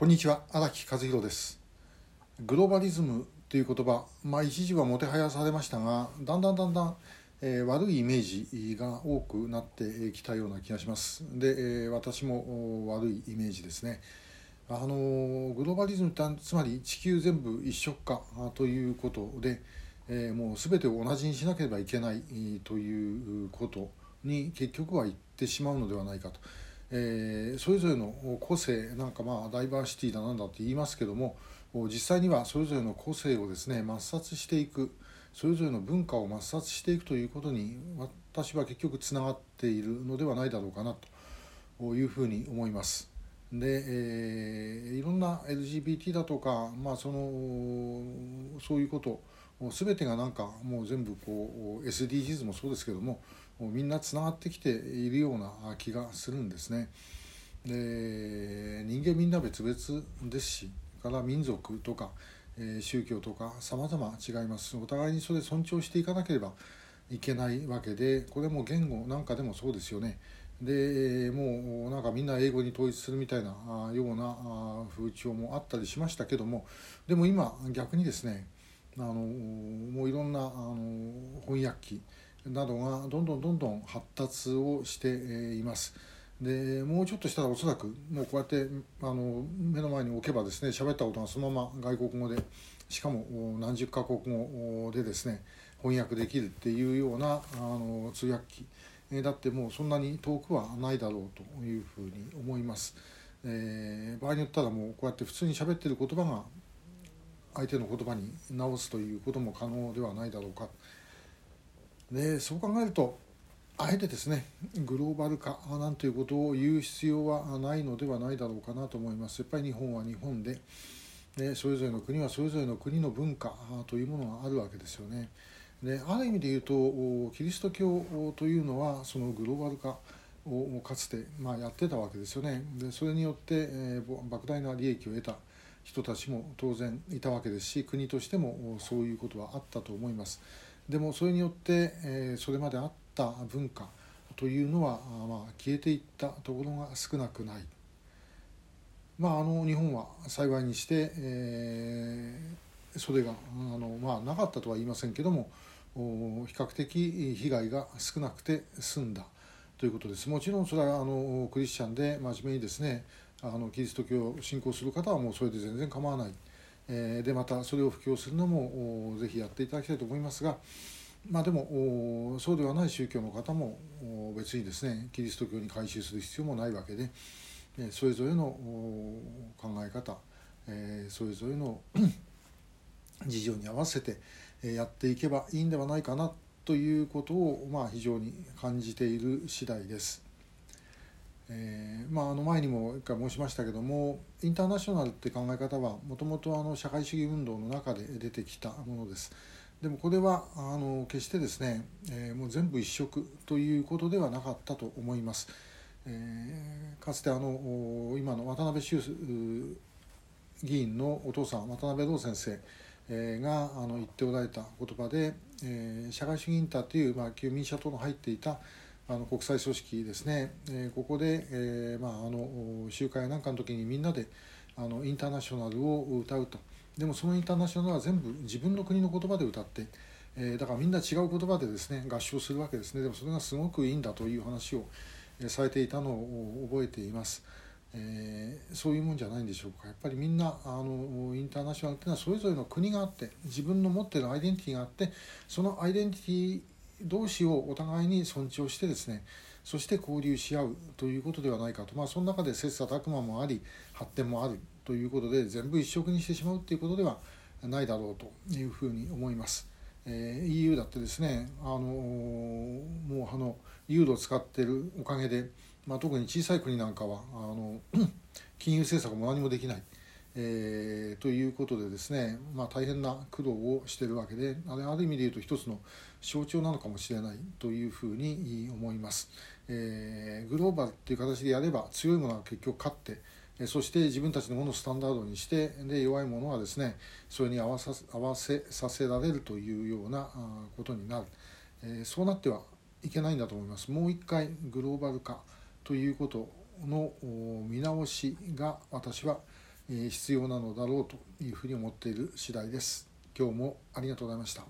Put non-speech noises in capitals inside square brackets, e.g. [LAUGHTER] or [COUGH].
こんにちは荒木和弘です。グローバリズムという言葉まあ一時はもてはやされましたがだんだんだんだん、えー、悪いイメージが多くなってきたような気がします。で、え、私も悪いイメージですね。あのグローバリズムってつまり地球全部一色化ということで、えー、もう全てを同じにしなければいけないということに結局は言ってしまうのではないかと。えー、それぞれの個性なんかまあダイバーシティだなんだって言いますけども実際にはそれぞれの個性をですね抹殺していくそれぞれの文化を抹殺していくということに私は結局つながっているのではないだろうかなというふうに思います。で、えー、いろんな LGBT だとか、まあ、そのそういうこと全てがなんかもう全部こう SDGs もそうですけどももうみんなつながってきているような気がするんですね。で人間みんな別々ですしから民族とか、え、宗教とか様々違いますお互いにそれ尊重していかなければいけないわけでこれも言語なんかでもそうですよね。でもうなんかみんな英語に統一するみたいなような風潮もあったりしましたけどもでも今逆にですねあのもういろんなあの翻訳機などがどんどんどんどん発達をしています。でもうちょっとしたらおそらくもうこうやってあの目の前に置けばですね喋ったことがそのまま外国語でしかも何十カ国語でですね翻訳できるっていうようなあの通訳機だってもうそんなに遠くはないだろうというふうに思います。えー、場合によったらもうこうやって普通に喋ってる言葉が相手の言葉に直すということも可能ではないだろうかでそう考えるとあえてですねグローバル化なんていうことを言う必要はないのではないだろうかなと思います。やっぱり日本は日本ででそれぞれの国はそれぞれの国の文化というものがあるわけですよね。である意味で言うとキリスト教というのはそのグローバル化をかつて、まあ、やってたわけですよね。でそれによって、えー、莫大な利益を得た人たちも当然いたわけですし国としてもそういうことはあったと思います。でもそれによって、えそれまであった文化というのは、まあ、消えていったところが少なくない。まあ、あの日本は幸いにして、えー、それがあの、まあ、なかったとは言いませんけども比較的被害が少なくて済んだということですもちろんそれはあのクリスチャンで真面目にですねあのキリスト教を信仰する方はもうそれで全然構わない。えでまたそれを布教するのもぜひやっていただきたいと思いますが、まあ、でもそうではない宗教の方も別にですねキリスト教に改宗する必要もないわけでそれぞれの考え方それぞれの [CLEARS THROAT] 事情に合わせてやっていけばいいんではないかなということを、まあ、非常に感じている次第です。えーまあ、あの前にも一回申しましたけどもインターナショナルって考え方はもともと社会主義運動の中で出てきたものです。でもこれはあの決してですね、えー、もう全部一色ということではなかったと思います。えー、かつてあの今の渡辺修議員のお父さん渡辺道先生があの言っておられた言葉で、えー、社会主義インターという、まあ、旧民社党の入っていたあの国際組織ですね、え、ここで、えーまあ、あの集会なんかの時にみんなであのインターナショナルを歌うと。でもそのインターナショナルは全部自分の国の言葉で歌って、え、だからみんな違う言葉でですね合唱するわけですね。でもそれがすごくいいんだという話をされていたのを覚えています。えー、そういうもんじゃないんでしょうか。やっぱりみんなあのインターナショナルっていうのはそれぞれの国があって自分の持ってるアイデンティティがあってそのアイデンティティ同士をお互いに尊重してですねそして交流し合うということではないかと、まあ、その中で切磋琢磨もあり発展もあるということで全部一色にしてしまうということではないだろうというふうに思います。えー、EU だってですね、あのもうあのユーロを使ってるおかげで、まあ、特に小さい国なんかはあの [CLEARS THROAT] 金融政策も何もできない。えー、ということでですね、まあ、大変な苦労をしているわけであれある意味で言うと一つの象徴なのかもしれないというふうに思います、えー、グローバルっていう形でやれば強いものは結局勝ってそして自分たちのものをスタンダードにしてで弱いものはですねそれに合わさ合わせさせられるというようなことになる、えー、そうなってはいけないんだと思います。もう一回グローバル化ということの見直しが私は必要なのだろうというふうに思っている次第です。今日もありがとうございました。